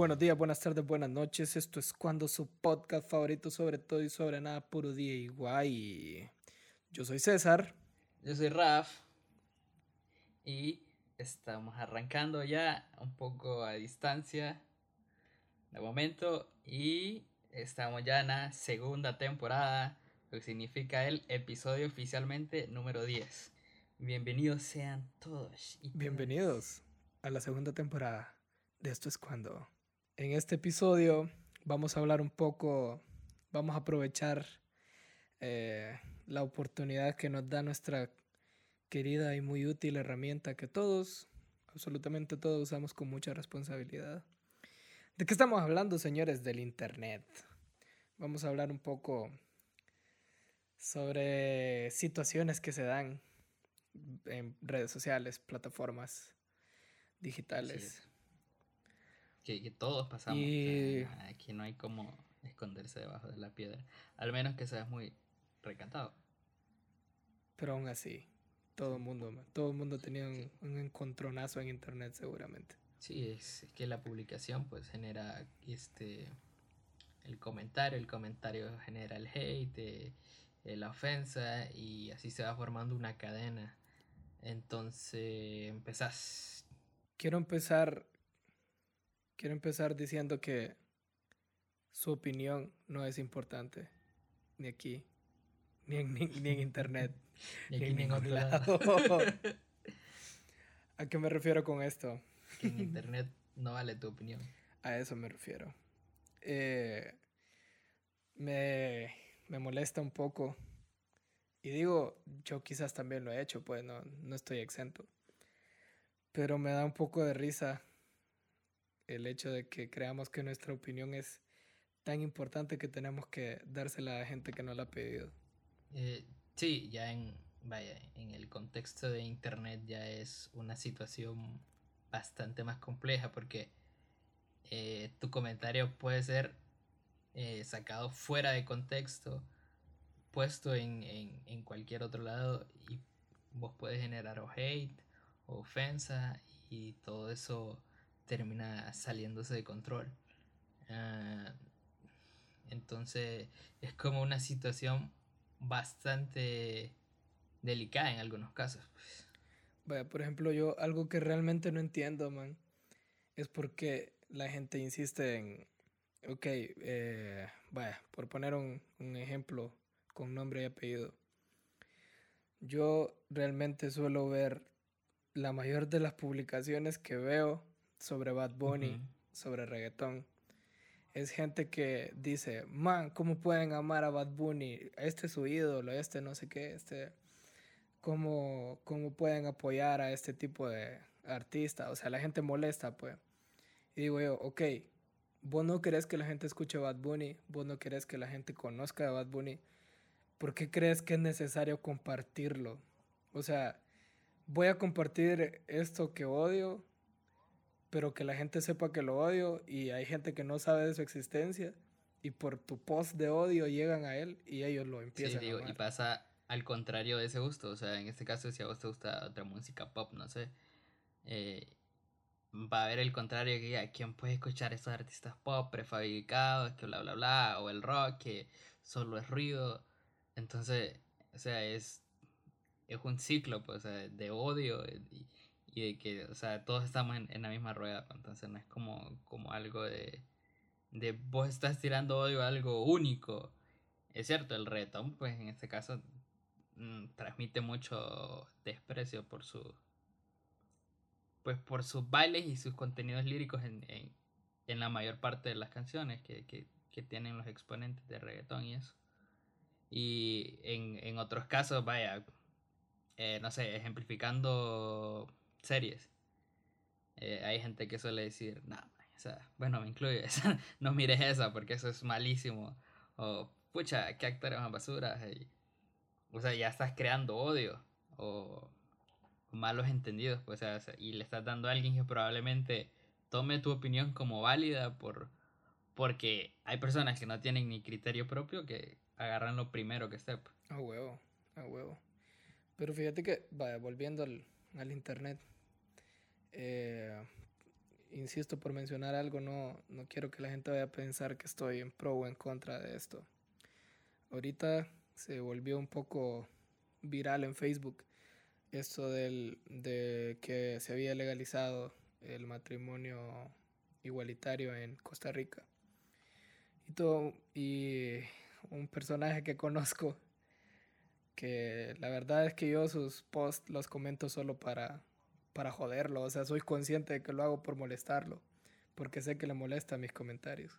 Buenos días, buenas tardes, buenas noches. Esto es cuando su podcast favorito sobre todo y sobre nada, puro día y guay. Yo soy César. Yo soy Raf. Y estamos arrancando ya un poco a distancia de momento. Y estamos ya en la segunda temporada, lo que significa el episodio oficialmente número 10. Bienvenidos sean todos. Y Bienvenidos a la segunda temporada de Esto es cuando. En este episodio vamos a hablar un poco, vamos a aprovechar eh, la oportunidad que nos da nuestra querida y muy útil herramienta que todos, absolutamente todos usamos con mucha responsabilidad. ¿De qué estamos hablando, señores? Del Internet. Vamos a hablar un poco sobre situaciones que se dan en redes sociales, plataformas digitales que, todos pasamos. Y... aquí no hay como esconderse debajo de la piedra. Al menos que seas muy recatado. Pero aún así, todo el mundo, todo el mundo tenía un, encontronazo en internet seguramente. Sí, es, que la publicación pues genera este el comentario, el comentario genera el hate, eh, la ofensa y así se va formando una cadena. Entonces empezás. Quiero empezar Quiero empezar diciendo que su opinión no es importante, ni aquí, ni en, ni, en internet, ni, en ningún lado. ¿A qué me refiero con esto? Que en internet no vale tu opinión. A eso me refiero. Eh, me, me, molesta un poco. Y digo, yo quizás también lo he hecho, pues no, no estoy exento. Pero me da un poco de risa el hecho de que creamos que nuestra opinión es tan importante que tenemos que dársela a gente que no la ha pedido. Eh, sí, ya en, vaya, en el contexto de Internet ya es una situación bastante más compleja porque eh, tu comentario puede ser eh, sacado fuera de contexto, puesto en, en, en, cualquier otro lado y vos puedes generar o hate o ofensa y todo eso termina saliéndose de control. Ah, entonces es como una situación bastante delicada en algunos casos. Vaya, por ejemplo, yo algo que realmente no entiendo, man, es porque la gente insiste en, ok, eh, vaya, por poner un ejemplo con nombre y apellido. Yo realmente suelo ver la mayor de las publicaciones que veo sobre Bad Bunny, sobre reggaetón. Es gente que dice, man, ¿cómo pueden amar a Bad Bunny? Este es su ídolo, este no sé qué, este... ¿Cómo, cómo pueden apoyar a este tipo de artista? O sea, la gente molesta, pues. Y digo yo, ok, vos no querés que la gente escuche Bad Bunny, vos no querés que la gente conozca a Bad Bunny, ¿por qué crees que es necesario compartirlo? O sea, voy a compartir esto que odio pero que la gente sepa que lo odio y hay gente que no sabe de su existencia y por tu post de odio llegan a él y ellos lo empiezan sí, digo, Y pasa al contrario de ese gusto, o sea, en este caso si a vos te gusta otra música pop, no sé, eh, va a haber el contrario que a quién puede escuchar estos artistas pop prefabricados, que bla bla bla, o el rock que solo es ruido, entonces, o sea, es, es un ciclo pues, de odio y, y de que, o sea, todos estamos en, la misma rueda, pues, entonces no es como, como algo de, de vos estás tirando odio a algo único. Es cierto, el reggaetón, pues en este caso, mm, transmite mucho desprecio por su pues por sus bailes y sus contenidos líricos en, en, en la mayor parte de las canciones que, que, que, tienen los exponentes de reggaetón y eso. Y en, en otros casos, vaya, eh, no sé, ejemplificando series. Eh, hay gente que suele decir, no, o sea, bueno, me incluye, no mires esa porque eso es malísimo. O, pucha, qué actores más basura. o sea, ya estás creando odio o malos entendidos, pues, o sea, y le estás dando a alguien que probablemente tome tu opinión como válida por porque hay personas que no tienen ni criterio propio que agarran lo primero que esté. A huevo, a huevo. Pero fíjate que, vaya, volviendo al internet, eh, insisto por mencionar algo, no, no quiero que la gente vaya a pensar que estoy en pro o en contra de esto. Ahorita se volvió un poco viral en Facebook esto del, de que se había legalizado el matrimonio igualitario en Costa Rica. Y, todo, y un personaje que conozco, que la verdad es que yo sus posts los comento solo para, para joderlo, o sea, soy consciente de que lo hago por molestarlo, porque sé que le molesta mis comentarios.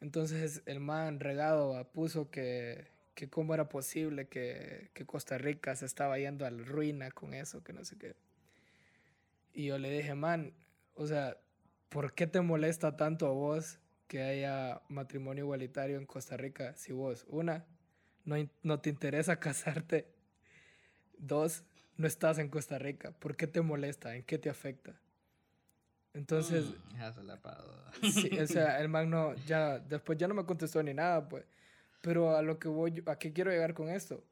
Entonces el man regado puso que, que cómo era posible que, que Costa Rica se estaba yendo a la ruina con eso, que no sé qué. Y yo le dije, man, o sea, ¿por qué te molesta tanto a vos que haya matrimonio igualitario en Costa Rica si vos, una, no, no te interesa casarte, dos, no estás en Costa Rica? ¿Por qué te molesta? ¿En qué te afecta? Entonces, mm, sí, o sea, el man no, ya, después ya no me contestó ni nada, pues. Pero a lo que voy, ¿a qué quiero llegar con esto?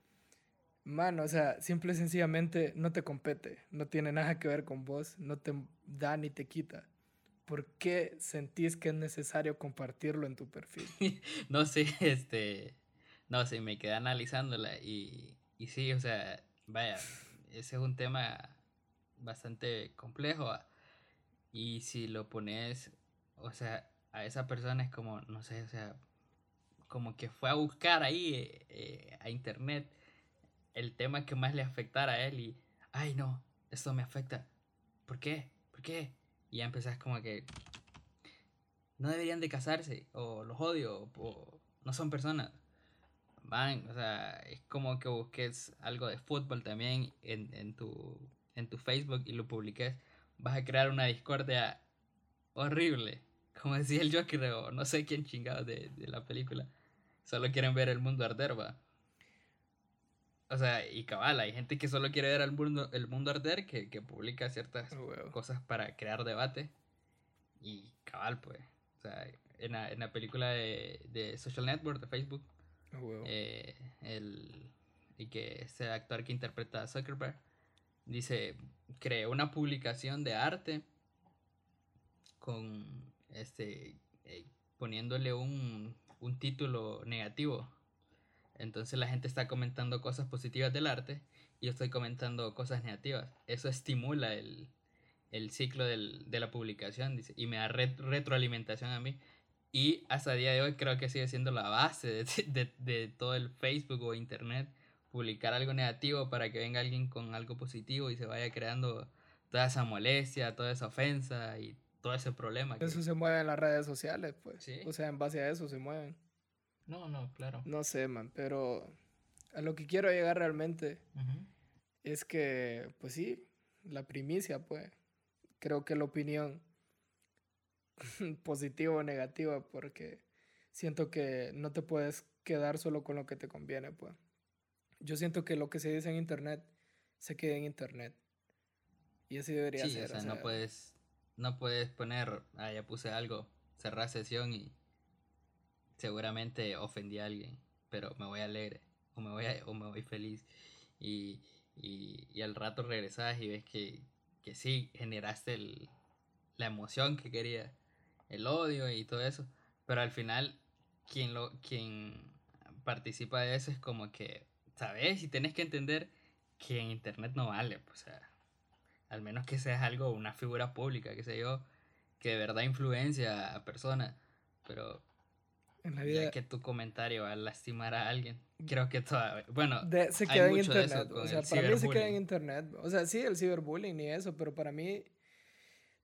Mano, o sea, simple y sencillamente no te compete, no tiene nada que ver con vos, no te da ni te quita. ¿Por qué sentís que es necesario compartirlo en tu perfil? no sé, este, no sé, me quedé analizándola y, y sí, o sea, vaya, ese es un tema bastante complejo ah, y si lo pones, o sea, a esa persona es como, no sé, o sea, como que fue a buscar ahí eh, eh, a internet el tema que más le afectara a él y, ay no, esto me afecta. ¿Por qué? ¿Por qué? Y ya empezás como que no deberían de casarse, o los odio, o no son personas. Van, o sea, es como que busques algo de fútbol también en, en, tu, en tu Facebook y lo publiques. Vas a crear una discordia horrible. Como decía el Joker, o no sé quién chingado de, de la película. Solo quieren ver el mundo arder, va. O sea, y cabal, hay gente que solo quiere ver el mundo, el mundo arder, que, que publica ciertas cosas para crear debate. Y cabal, pues. O sea, en la, en la película de, de, Social Network de Facebook, eh, el, y que ese actor que interpreta a Zuckerberg dice: creó una publicación de arte con este eh, poniéndole un, un título negativo entonces la gente está comentando cosas positivas del arte y yo estoy comentando cosas negativas. Eso estimula el, ciclo de la publicación dice, y me da retroalimentación a mí. Y hasta el día de hoy creo que sigue siendo la base de, todo el Facebook o Internet, publicar algo negativo para que venga alguien con algo positivo y se vaya creando toda esa molestia, toda esa ofensa y todo ese problema. Eso se mueve en las redes sociales, pues. O sea, en base a eso se mueven. No, no, claro. No sé, man, pero a lo que quiero llegar realmente es que, pues sí, la primicia, pues, creo que la opinión positiva o negativa, porque siento que no te puedes quedar solo con lo que te conviene, pues. Yo siento que lo que se dice en internet se queda en internet. Y así debería ser. O sea, no puedes, no puedes poner, ah, ya puse algo, cerrar sesión y seguramente ofendí a alguien, pero me voy alegre o me voy, o me voy feliz. Y, y, al rato regresas y ves que, que sí, generaste el, la emoción que quería, el odio y todo eso. Pero al final, quien, lo, quien participa de eso es como que, ¿sabes? Y tienes que entender que en Internet no vale, pues, o sea, al menos que seas algo, una figura pública, que sé yo, que de verdad influencia a personas. Pero en la vida. Ya que tu comentario va a lastimar a alguien. Creo que todavía. Bueno, se queda en internet. o sea, para mí se queda en internet. O sea, sí, el ciberbullying y eso, pero para mí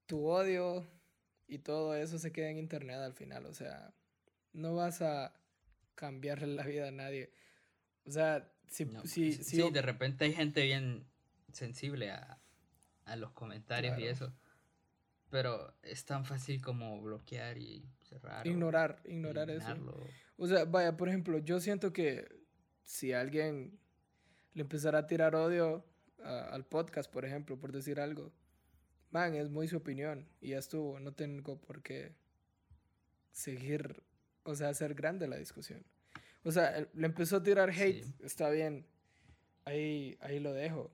tu odio y todo eso se queda en internet al final. O sea, no vas a cambiarle la vida a nadie. O sea, si. si, sí, de repente hay gente bien sensible a, a los comentarios y eso. Pero es tan fácil como bloquear y Ignorar, ignorar eso. O sea, vaya, por ejemplo, yo siento que si alguien le empezara a tirar odio al podcast, por ejemplo, por decir algo, man, es muy su opinión y ya estuvo, no tengo por qué seguir, o sea, hacer grande la discusión. O sea, le empezó a tirar hate, está bien, ahí, ahí lo dejo.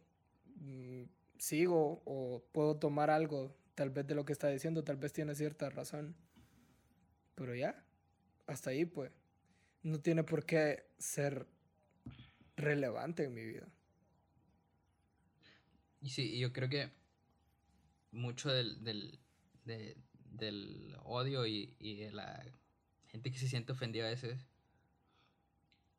Mm, sigo o puedo tomar algo tal vez de lo que está diciendo, tal vez tiene cierta razón. Pero ya, hasta ahí pues. No tiene por qué ser relevante en mi vida. Y sí, yo creo que mucho del, del, del odio y, y, de la gente que se siente ofendida a veces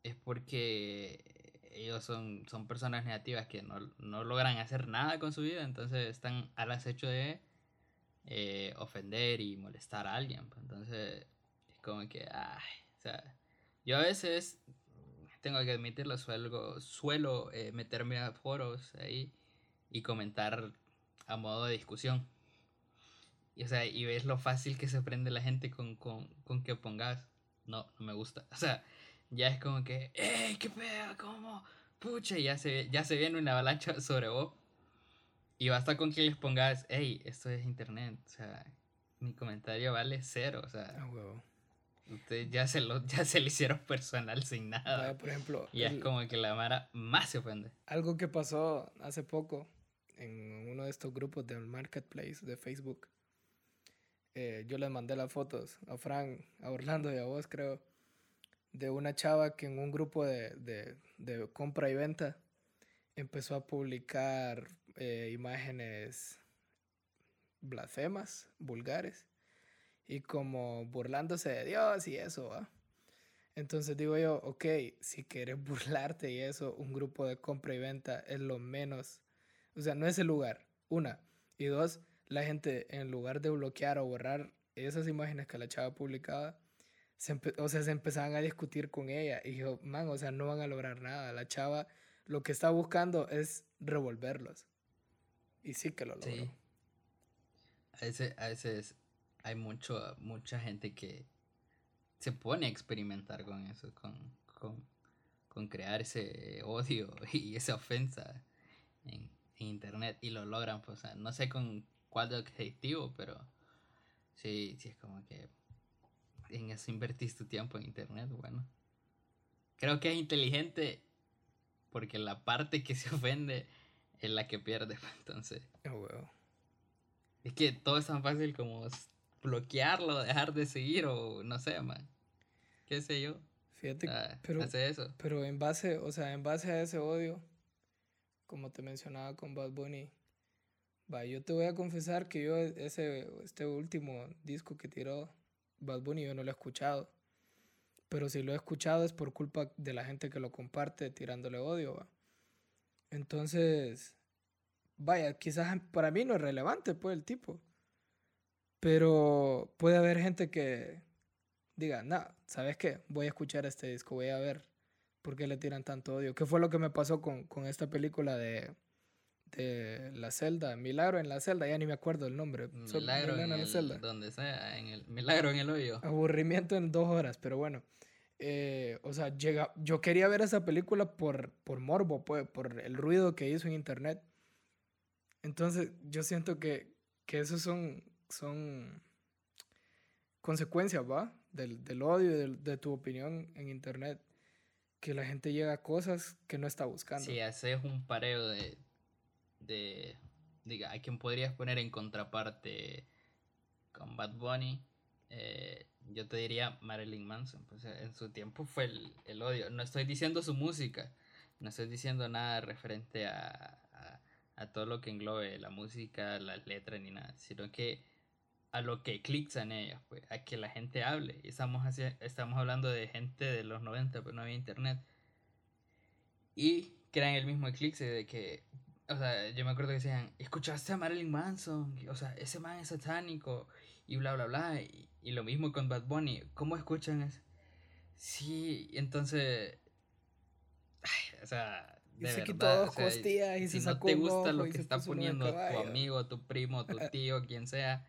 es porque ellos son, son personas negativas que no, no logran hacer nada con su vida, entonces están al acecho de eh, ofender y molestar a alguien. Pues. Entonces es como que, ay, o sea, yo a veces tengo que admitirlo, suelo, suelo eh, meterme a foros ahí y comentar a modo de discusión. Y, o sea, y ves lo fácil que se prende la gente con, con, con que pongas. No, no me gusta. O sea, ya es como que, ¡ey, qué pedo! ¿Cómo? Pucha, ya se, ya se viene una avalancha sobre vos. Y basta con que les pongas, hey, esto es internet. O sea, mi comentario vale cero. O sea, ustedes ya se, lo, ya se le hicieron personal sin nada. por ejemplo, y es como que la Mara más se ofende. Algo que pasó hace poco en uno de estos grupos del marketplace de Facebook. Eh, yo les mandé las fotos a Frank, a Orlando y a vos, creo de una chava que en un grupo de, de, de compra y venta empezó a publicar eh, imágenes blasfemas, vulgares, y como burlándose de Dios y eso, ¿va? Entonces digo yo, ok, si quieres burlarte y eso, un grupo de compra y venta es lo menos, o sea, no es el lugar, una. Y dos, la gente en lugar de bloquear o borrar esas imágenes que la chava publicaba, o sea, se empezaban a discutir con ella. Y yo, man, o sea, no van a lograr nada. La chava lo que está buscando es revolverlos. Y sí que lo logró. Sí. A veces, a veces hay mucho, mucha gente que se pone a experimentar con eso, con, con, con crear ese odio y esa ofensa en, en, internet y lo logran. Pues, o sea, no sé con cuál objetivo, pero sí, sí es como que en eso invertís tu tiempo en internet, bueno. Creo que es inteligente porque la parte que se ofende es la que pierde, entonces. Oh, es que todo es tan fácil como bloquearlo, dejar de seguir o no sé, man. ¿Qué sé yo? Fíjate, pero, hace eso. pero en base, o sea, en base a ese odio, como te mencionaba con Bad Bunny, va, yo te voy a confesar que yo ese, este último disco que tiró Bad Bunny yo no lo he escuchado. Pero si lo he escuchado es por culpa de la gente que lo comparte tirándole odio. Entonces, vaya, quizás para mí no es relevante pues el tipo. Pero puede haber gente que diga, no, ¿sabes qué? Voy a escuchar este disco, voy a ver por qué le tiran tanto odio. ¿Qué fue lo que me pasó con, con esta película de de la celda, Milagro en la celda, ya ni me acuerdo el nombre. Milagro en, la celda. Donde sea, en el Milagro en el hoyo. Aburrimiento en dos horas, pero bueno. Eh, o sea, llega, yo quería ver esa película por, por morbo, pues, por el ruido que hizo en internet. Entonces, yo siento que, que esos son, son consecuencias, ¿va? Del, del odio, de, de tu opinión en internet. Que la gente llega a cosas que no está buscando. Sí, haces un pareo de, de, diga, a quien podrías poner en contraparte con Bad Bunny, eh, yo te diría Marilyn Manson. Pues en su tiempo fue el, el, odio. No estoy diciendo su música, no estoy diciendo nada referente a, a, a todo lo que englobe la música, las letras ni nada, sino que a lo que clics en ellos, pues, a que la gente hable. Estamos, estamos hablando de gente de los 90, pues no había internet. Y crean el mismo eclipse de que o sea, yo me acuerdo que decían, escuchaste a Marilyn Manson, o sea, ese man es satánico, y bla, bla, bla. Y, lo mismo con Bad Bunny, ¿cómo escuchan eso? Sí, entonces, o sea, de se verdad, o y si no te gusta lo que está poniendo tu amigo, tu primo, tu tío, quien sea,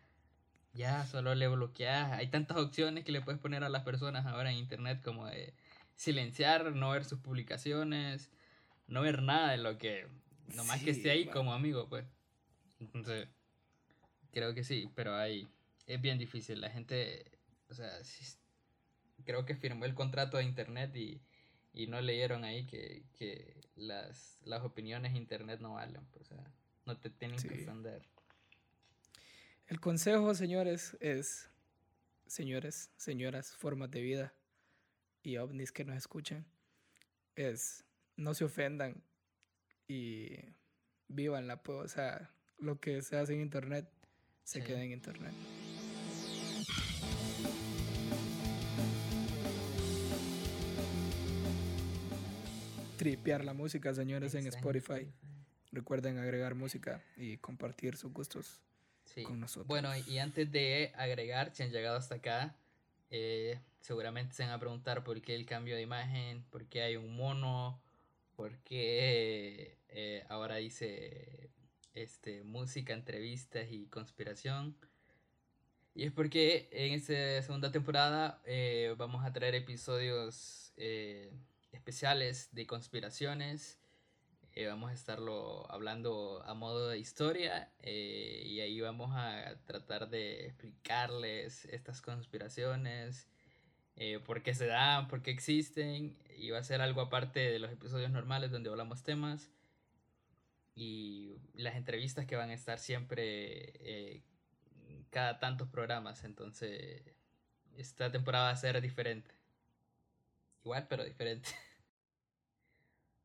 ya solo le bloqueas. Hay tantas opciones que le puedes poner a las personas ahora en internet como de silenciar, no ver sus publicaciones, no ver nada de lo que Nomás que esté ahí como amigo, pues. Entonces, creo que sí, pero ahí es bien difícil. La gente, o sea, creo que firmó el contrato de internet y, y no leyeron ahí que, que las, las opiniones de internet no valen, pues, o sea, no te tienen que defender. El consejo, señores, es, señores, señoras, formas de vida y ovnis que nos escuchen, es no se ofendan y vivanla, pues, o sea, lo que se hace en internet se queda en internet. Tripear la música, señores, en Spotify. Recuerden agregar música y compartir sus gustos con nosotros. Bueno, y antes de agregar, si han llegado hasta acá, eh, seguramente se van a preguntar por qué el cambio de imagen, por qué hay un mono, por qué eh, ahora dice este, música, entrevistas y conspiración. Y es porque en esta segunda temporada eh, vamos a traer episodios eh, especiales de conspiraciones. Vamos a estarlo hablando a modo de historia y ahí vamos a tratar de explicarles estas conspiraciones, por qué se dan, por qué existen. Y va a ser algo aparte de los episodios normales donde hablamos temas y las entrevistas que van a estar siempre eh, cada tantos programas. Entonces, esta temporada va a ser diferente. Igual, pero diferente.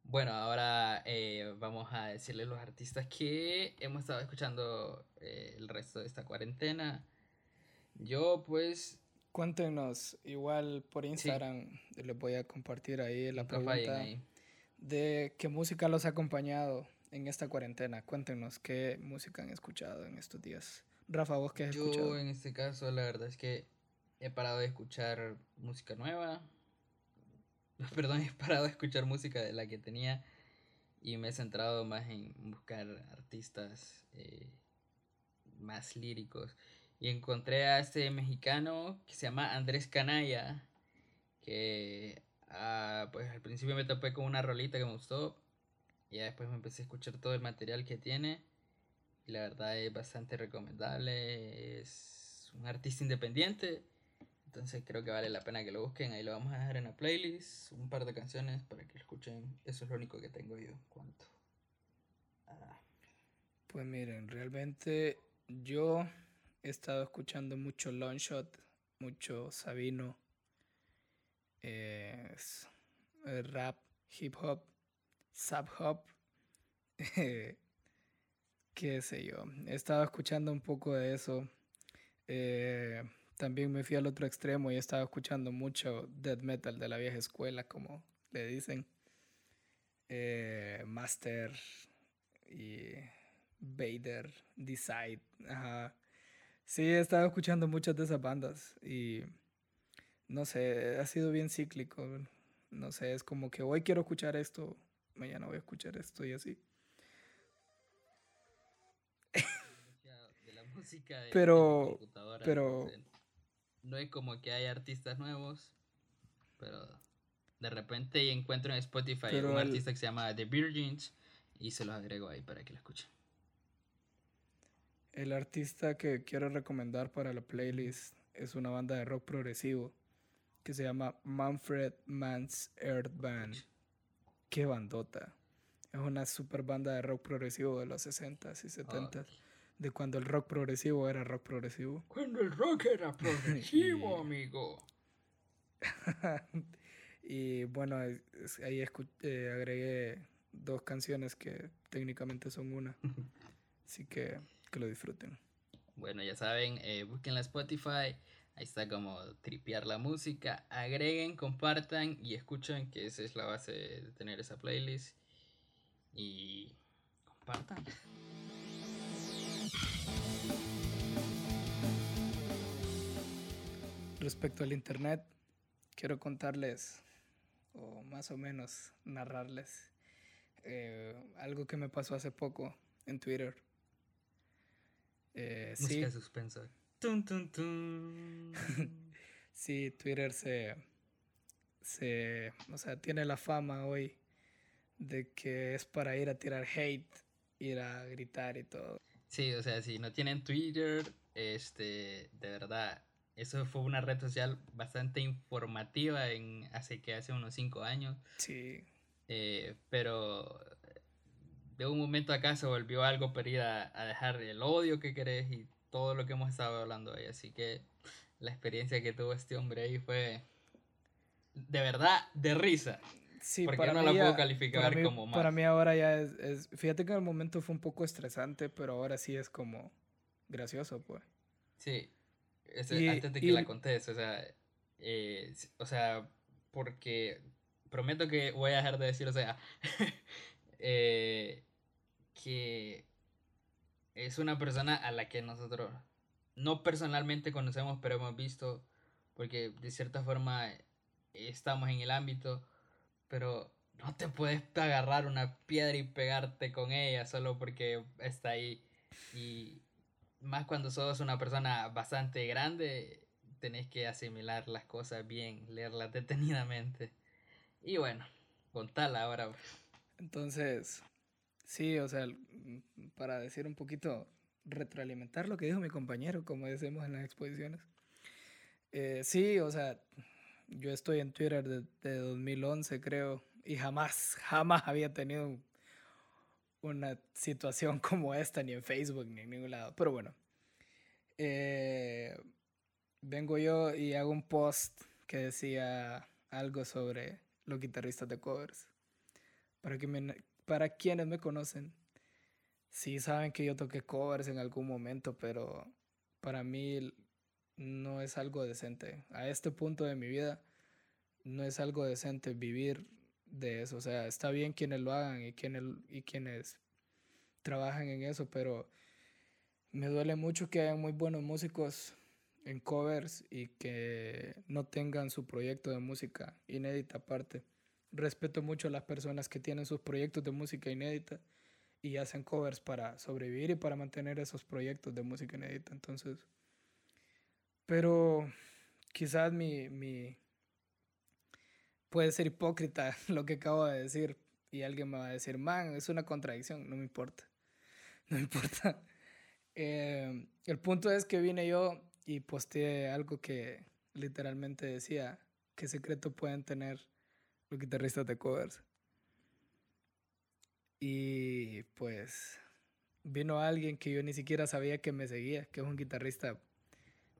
Bueno, ahora eh, vamos a decirles los artistas que hemos estado escuchando eh, el resto de esta cuarentena. Yo, pues. Cuéntenos, igual por Instagram, les voy a compartir ahí la pregunta de qué música los ha acompañado en esta cuarentena? Cuéntenos qué música han escuchado en estos días. Rafa, ¿vos qué has escuchado? Yo en este caso la verdad es que he parado de escuchar música nueva. Perdón, he parado de escuchar música de la que tenía y me he centrado más en buscar artistas eh, más líricos. Y encontré a este mexicano que se llama Andrés Canaya, que ah, pues al principio me topé con una rolita que me gustó, ya después me empecé a escuchar todo el material que tiene. Y la verdad es bastante recomendable. Es un artista independiente. Entonces creo que vale la pena que lo busquen. Ahí lo vamos a dejar en la playlist. Un par de canciones para que lo escuchen. Eso es lo único que tengo yo. ¿Cuánto? Ah. Pues miren, realmente yo he estado escuchando mucho Longshot, mucho Sabino, eh, rap, hip hop Sub Hop. qué sé yo. He estado escuchando un poco de eso. Eh, también me fui al otro extremo y he estado escuchando mucho death metal de la vieja escuela, como le dicen. Eh, Master y Vader, Decide. Ajá. Sí, he estado escuchando muchas de esas bandas y no sé, ha sido bien cíclico. No sé, es como que hoy quiero escuchar esto, mañana voy a escuchar esto y así. pero, pero no es como que hay artistas nuevos, pero de repente encuentro en Spotify un artista que se llama The Virgins y se los agrego ahí para que lo escuchen. El artista que quiero recomendar para la playlist es una banda de rock progresivo que se llama Manfred Mann's Earth Band qué bandota. Es una super banda de rock progresivo de los 60s y 70s. De cuando el rock progresivo era rock progresivo. Cuando el rock era progresivo, amigo. y bueno, ahí eh, agregué dos canciones que técnicamente son una. Así que que lo disfruten. Bueno, ya saben, eh, busquen la Spotify Ahí está como tripear la música. Agreguen, compartan y escuchen, que esa es la base de tener esa playlist. Y compartan. Respecto al internet, quiero contarles, o más o menos narrarles, eh, algo que me pasó hace poco en Twitter. Eh, Música sí, sí, Twitter se, se, o sea, tiene la fama hoy de que es para ir a tirar hate, ir a gritar y todo. Sí, o sea, si no tienen Twitter, este, de verdad, eso fue una red social bastante informativa en hace que hace unos cinco años. Sí. Eh, pero de un momento acá se volvió algo para ir a, dejar el odio que querés y todo lo que hemos estado hablando ahí. Así que la experiencia que tuvo este hombre ahí fue de verdad de risa. Sí, porque para no la puedo calificar como más. Para mí ahora ya es, Fíjate que en el momento fue un poco estresante, pero ahora sí es como gracioso, pues. Sí. Antes de que la contés, o sea, eh, o sea, porque prometo que voy a dejar de decir, o sea, eh, que es una persona a la que nosotros no personalmente conocemos, pero hemos visto, porque de cierta forma estamos en el ámbito, pero no te puedes agarrar una piedra y pegarte con ella solo porque está ahí. Y más cuando sos una persona bastante grande, tenés que asimilar las cosas bien, leerlas detenidamente. Y bueno, contala ahora. Entonces, sí, o sea, para decir un poquito, retroalimentar lo que dijo mi compañero, como decimos en las exposiciones. Eh, sí, o sea, yo estoy en Twitter desde 2011, creo, y jamás, jamás había tenido una situación como esta, ni en Facebook, ni en ningún lado. Pero bueno, eh, vengo yo y hago un post que decía algo sobre los guitarristas de covers. Para, que me, para quienes me conocen, sí saben que yo toqué covers en algún momento, pero para mí no es algo decente. A este punto de mi vida no es algo decente vivir de eso. O sea, está bien quienes lo hagan y quienes, y quienes trabajan en eso, pero me duele mucho que hayan muy buenos músicos en covers y que no tengan su proyecto de música inédita aparte. Respeto mucho a las personas que tienen sus proyectos de música inédita y hacen covers para sobrevivir y para mantener esos proyectos de música inédita. Entonces, pero quizás mi, mi, puede ser hipócrita lo que acabo de decir y alguien me va a decir, man, es una contradicción, no me importa, no me importa. Eh, el punto es que vine yo y posteé algo que literalmente decía, qué secreto pueden tener los guitarristas de covers. Y pues vino alguien que yo ni siquiera sabía que me seguía, que es un guitarrista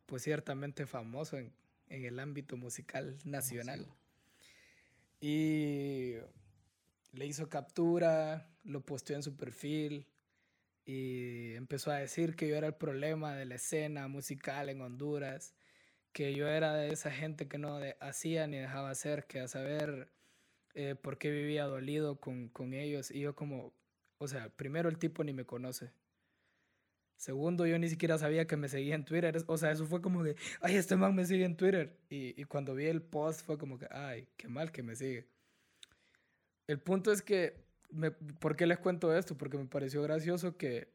pues ciertamente famoso en, el ámbito musical nacional. Y le hizo captura, lo posteó en su perfil y empezó a decir que yo era el problema de la escena musical en Honduras, que yo era de esa gente que no hacía ni dejaba hacer, que a saber eh, por qué vivía dolido con, con ellos. Y yo como, o sea, primero el tipo ni me conoce. Segundo, yo ni siquiera sabía que me seguía en Twitter. O sea, eso fue como que, ay, este man me sigue en Twitter. Y, y, cuando vi el post fue como que, ay, qué mal que me sigue. El punto es que, me, ¿por qué les cuento esto? Porque me pareció gracioso que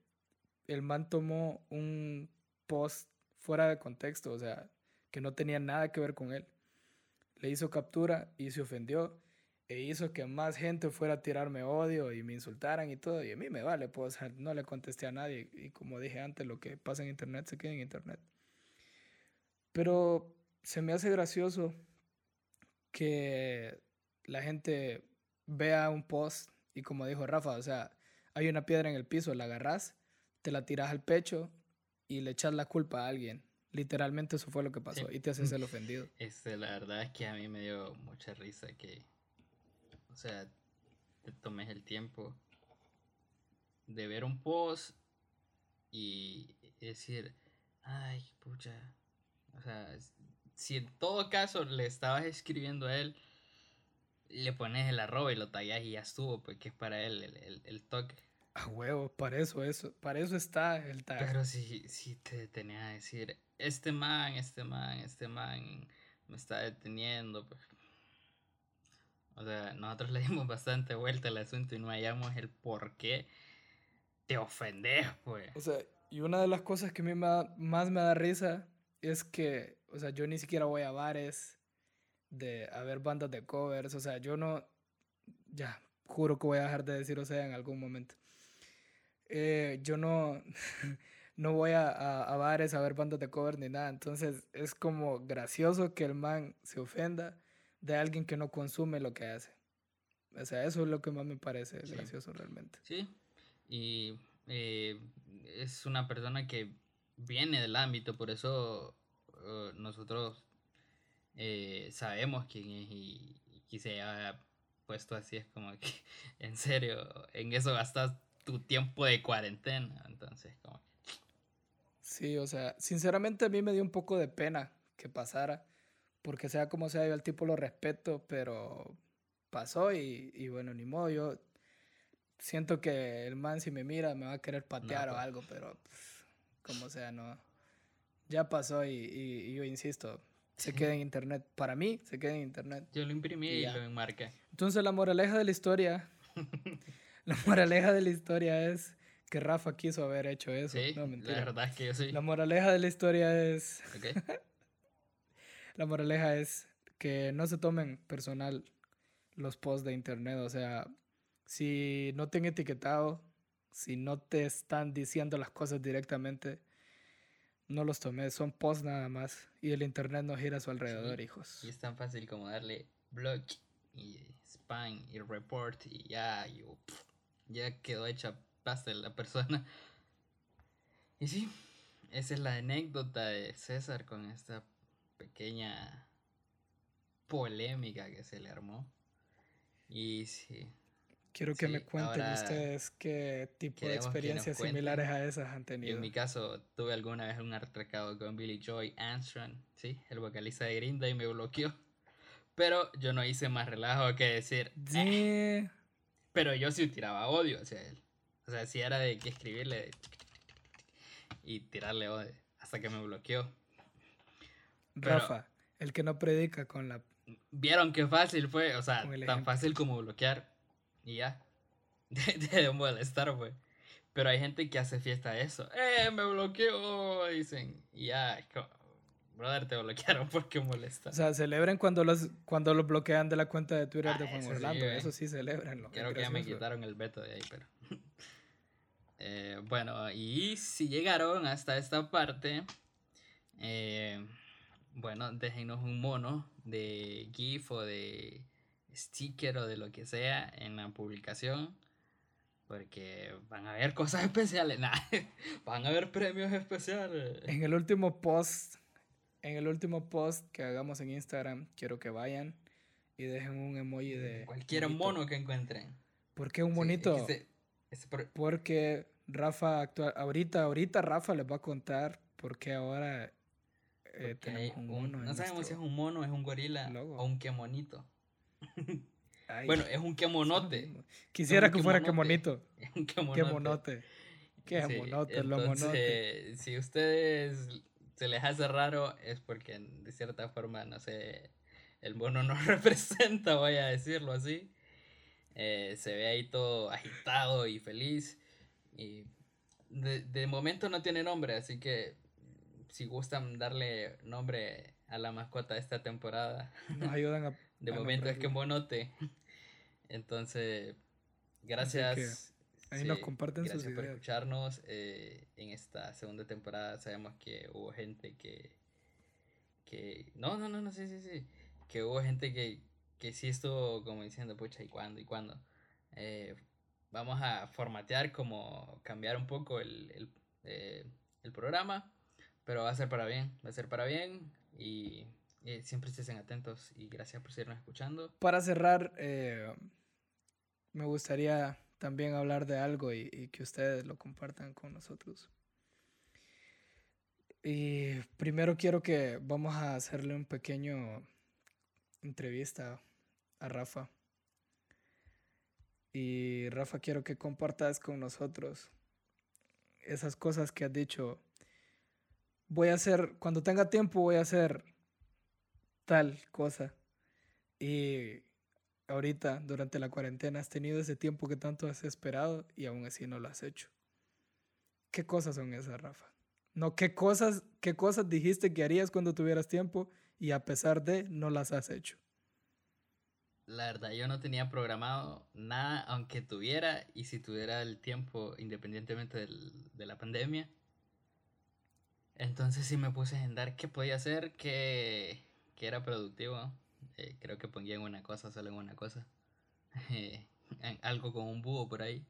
el man tomó un post fuera de contexto, o sea, que no tenía nada que ver con él. Le hizo captura y se ofendió e hizo que más gente fuera a tirarme odio y me insultaran y todo. Y a mí me vale, pues no le contesté a nadie. Y como dije antes, lo que pasa en internet se queda en internet. Pero se me hace gracioso que la gente vea un post y como dijo Rafa, o sea, hay una piedra en el piso, la agarras, te la tiras al pecho y le echas la culpa a alguien. Literalmente eso fue lo que pasó y te haces el ofendido. Este, la verdad es que a mí me dio mucha risa que o sea, te tomes el tiempo de ver un post y decir, ay, pucha. O sea, si en todo caso le estabas escribiendo a él, le pones el arroba y lo tallas y ya estuvo, porque es para él el, el, toque. A huevo, para eso, eso, para eso está el tag. Pero si, si te detenía a decir, este man, este man, este man me está deteniendo, pues o sea, nosotros le dimos bastante vuelta al asunto y no hallamos el por qué te ofendes, pues. O sea, y una de las cosas que a mí más me da risa es que, o sea, yo ni siquiera voy a bares de a ver bandas de covers, o sea, yo no, ya, juro que voy a dejar de decir, o sea, en algún momento. Eh, yo no, no voy a, a, a, bares a ver bandas de covers ni nada, entonces es como gracioso que el man se ofenda de alguien que no consume lo que hace. O sea, eso es lo que más me parece gracioso realmente. Sí, y eh, es una persona que viene del ámbito, por eso uh, nosotros eh, sabemos quién es y, y se haya puesto así, es como que, en serio, en eso gastas tu tiempo de cuarentena, entonces como Sí, o sea, sinceramente a mí me dio un poco de pena que pasara, porque sea como sea, yo al tipo lo respeto, pero pasó y, y bueno, ni modo, yo siento que el man si me mira me va a querer patear o algo, pero como sea, no. Ya pasó y, y, yo insisto, se queda en internet. Para mí, se queda en internet. Yo lo imprimí y, lo enmarqué. Entonces la moraleja de la historia, la moraleja de la historia es que Rafa quiso haber hecho eso. Sí, no, mentira. la verdad es que yo sí. La moraleja de la historia es... la moraleja es que no se tomen personal los posts de internet, o sea, si no te han etiquetado, si no te están diciendo las cosas directamente, no los tomes, son posts nada más. Y el internet no gira a su alrededor, hijos. Y es tan fácil como darle blog y spam y report y ya, ya quedó hecha pasta la persona. Y sí, esa es la anécdota de César con esta pequeña polémica que se le armó. Y sí, Quiero que me cuenten ustedes qué tipo de experiencias similares a esas han tenido. en mi caso, tuve alguna vez un altercado con Billy Joy Armstrong, ¿sí? el vocalista de Grinda, y me bloqueó. Pero yo no hice más relajo que decir. Eh". Pero yo sí tiraba odio hacia él. O sea, sí era de que escribirle y tirarle odio hasta que me bloqueó. Rafa, el que no predica con la. Vieron qué fácil fue, o sea, tan fácil como bloquear y ya. De, de molestar, güey. Pero hay gente que hace fiesta de eso. ¡Eh, me bloqueó! Dicen. Y ya, brother, te bloquearon porque molesta. O sea, celebren cuando los, cuando los bloquean de la cuenta de Twitter de ah, Juan Orlando. eso sí, celebrenlo. Creo que ya me quitaron el veto de ahí, pero. eh, bueno, y si llegaron hasta esta parte, eh, bueno, déjenos un mono de GIF o de sticker o de lo que sea en la publicación. Porque van a haber cosas especiales. van a haber premios especiales. En el último post, en el último post que hagamos en Instagram, quiero que vayan y dejen un emoji de. Cualquier mono que encuentren. ¿Por qué un monito? Porque Rafa actual, ahorita, ahorita Rafa les va a contar por qué ahora eh, tenemos un mono. no sabemos si es un mono, es un gorila o un qué monito bueno, es un quemonote. Quisiera que fuera quemonito. Un quemonote. Quemonote, lo monote. Si ustedes se les hace raro, es porque de cierta forma, no sé, el mono no representa, voy a decirlo así. Eh, se ve ahí todo agitado y feliz. Y de, de momento no tiene nombre, así que si gustan darle nombre a la mascota de esta temporada. Nos ayudan a de momento es que monote. Entonces, gracias. ahí nos comparten gracias sus por escucharnos. Eh, en esta segunda temporada sabemos que hubo gente que. que no, no, no, no, sí, sí, sí. Que hubo gente que, que sí estuvo como diciendo, pucha, ¿y cuándo? ¿Y cuándo? Eh, vamos a formatear, como cambiar un poco el, el, eh, el programa, pero va a ser para bien, va a ser para bien y siempre estén atentos y gracias por seguirnos escuchando. Para cerrar, eh, me gustaría también hablar de algo y, y, que ustedes lo compartan con nosotros. Y primero quiero que vamos a hacerle un pequeño entrevista a Rafa. Y Rafa, quiero que compartas con nosotros esas cosas que has dicho. Voy a hacer, cuando tenga tiempo, voy a hacer tal cosa. Y ahorita, durante la cuarentena, has tenido ese tiempo que tanto has esperado y aún así no lo has hecho. ¿Qué cosas son esas, Rafa? No, ¿qué cosas, qué cosas dijiste que harías cuando tuvieras tiempo y a pesar de no las has hecho? La verdad, yo no tenía programado nada, aunque tuviera, y si tuviera el tiempo, independientemente del, de la pandemia. Entonces sí me puse a agendar qué podía hacer, qué, que era productivo. Eh, creo que ponía en una cosa, solo en una cosa. Eh, algo con un búho por ahí.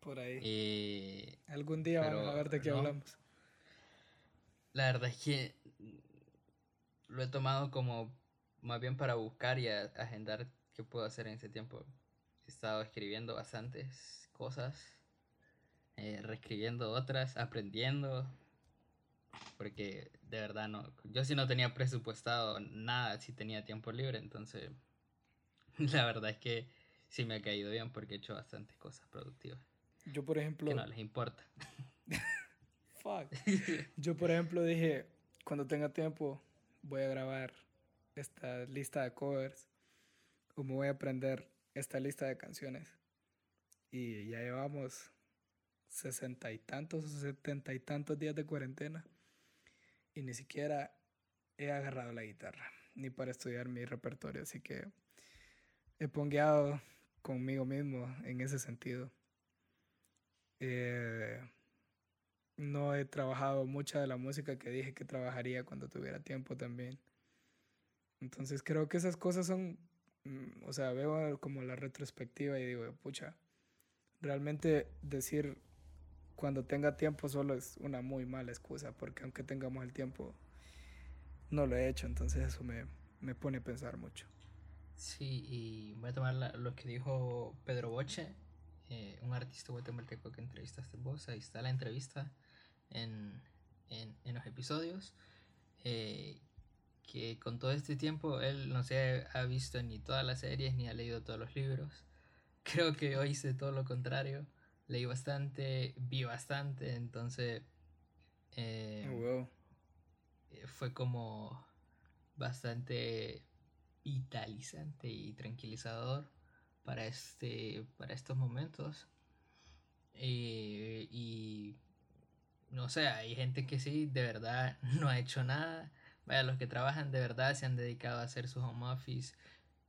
Por ahí. Eh, Algún día vamos a ver de qué hablamos. La verdad es que lo he tomado como más bien para buscar y agendar qué puedo hacer en ese tiempo. He estado escribiendo bastantes cosas, eh, reescribiendo otras, aprendiendo, porque de verdad no, yo sí no tenía presupuestado nada, si tenía tiempo libre, entonces la verdad es que sí me ha caído bien porque he hecho bastantes cosas productivas. Yo por ejemplo... Que no les importa. Fuck. Yo por ejemplo dije, cuando tenga tiempo voy a grabar esta lista de covers o me voy a aprender esta lista de canciones. Y ya llevamos sesenta y tantos o setenta y tantos días de cuarentena y ni siquiera he agarrado la guitarra ni para estudiar mi repertorio, así que he pongueado conmigo mismo en ese sentido. Eh, no he trabajado mucha de la música que dije que trabajaría cuando tuviera tiempo también. Entonces creo que esas cosas son, mm, o sea, veo como la retrospectiva y digo, pucha, realmente decir cuando tenga tiempo solo es una muy mala excusa, porque aunque tengamos el tiempo, no lo he hecho, entonces eso me, me pone a pensar mucho. Sí, y voy a tomar lo que dijo Pedro Boche, eh, un artista guatemalteco que entrevistaste vos, ahí está la entrevista en, en, en los episodios. Eh, que con todo este tiempo él no se ha visto ni todas las series ni ha leído todos los libros. Creo que yo hice todo lo contrario. Leí bastante, vi bastante, entonces eh, oh, eh, fue como bastante vitalizante y tranquilizador para este para estos momentos. Eh, y no sé hay gente que sí de verdad no ha hecho nada. Vaya, los que trabajan de verdad se han dedicado a hacer su home office,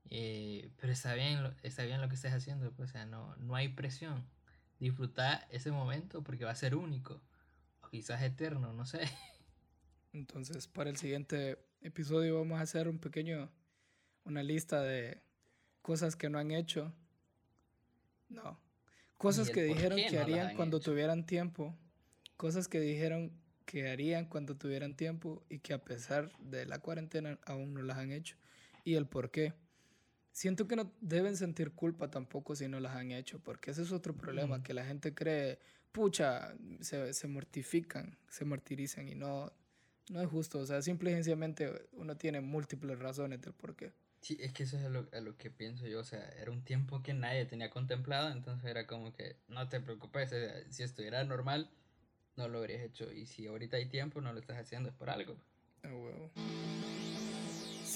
eh, pero está bien, está bien lo que estés haciendo, pues, o sea, no, no hay presión. Disfruta ese momento porque va a ser único, o quizás eterno, no sé. Entonces, para el siguiente episodio vamos a hacer un pequeño, una lista de cosas que no han hecho. No. Cosas que dijeron que harían cuando tuvieran tiempo. Cosas que dijeron que harían cuando tuvieran tiempo y que a pesar de la cuarentena aún no las han hecho. Y el por qué. Siento que no deben sentir culpa tampoco si no las han hecho, porque ese es otro problema, que la gente cree, pucha, se, se, mortifican, se martirizan y no, no es justo. O sea, simple y sencillamente uno tiene múltiples razones del por qué. Sí, es que eso es a lo, a lo, que pienso yo, o sea, era un tiempo que nadie tenía contemplado, entonces era como que no te preocupes, si estuviera normal, no lo habrías hecho. Y si ahorita hay tiempo, no lo estás haciendo, es por algo.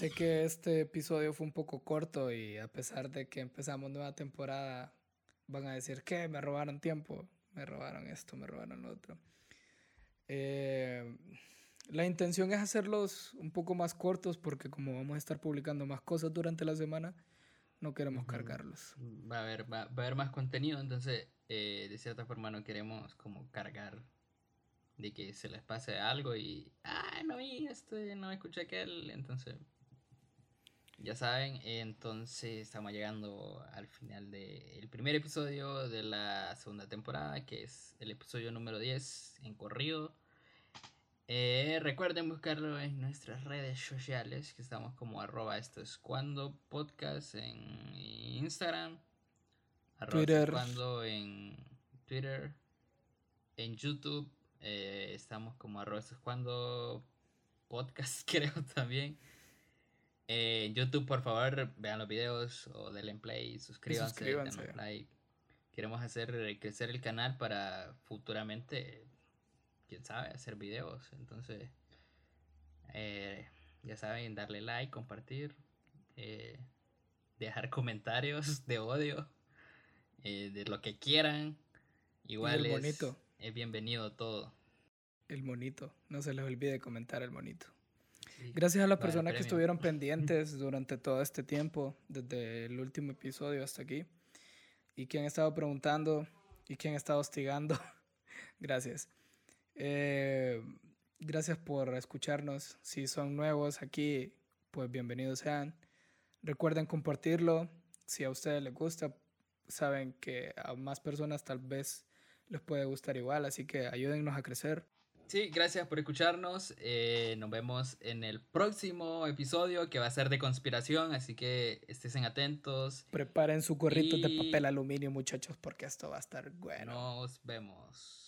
Sé que este episodio fue un poco corto y a pesar de que empezamos nueva temporada, van a decir que me robaron tiempo, me robaron esto, me robaron lo otro. Eh, la intención es hacerlos un poco más cortos porque como vamos a estar publicando más cosas durante la semana, no queremos cargarlos. Va a haber, va, a haber más contenido, entonces eh, de cierta forma no queremos como cargar de que se les pase algo y, ah, no vi este, no escuché aquel, entonces, ya saben, entonces estamos llegando al final del primer episodio de la segunda temporada, que es el episodio número 10 en corrido. Eh, recuerden buscarlo en nuestras redes sociales, que estamos como arroba esto es cuando podcast en Instagram, arroba Twitter. cuando en Twitter, en YouTube eh, estamos como arroz cuando podcast, creo también. Eh, en YouTube, por favor, vean los videos o denle play, suscríbanse, suscríbanse. like. Queremos hacer crecer el canal para futuramente, quién sabe, hacer videos. Entonces, eh, ya saben, darle like, compartir, dejar comentarios de odio, de lo que quieran. Igual es, es bienvenido todo. El monito, no se les olvide comentar el monito. Gracias a las personas que estuvieron pendientes durante todo este tiempo, desde el último episodio hasta aquí, y que han estado preguntando y que han estado hostigando. gracias. Eh, gracias por escucharnos. Si son nuevos aquí, pues bienvenidos sean. Recuerden compartirlo. Si a ustedes les gusta, saben que a más personas tal vez les puede gustar igual, así que ayúdennos a crecer. Sí, gracias por escucharnos. Eh, nos vemos en el próximo episodio que va a ser de conspiración, así que estén atentos. Preparen su gorrito de papel aluminio, muchachos, porque esto va a estar bueno. Nos vemos.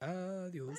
Adiós.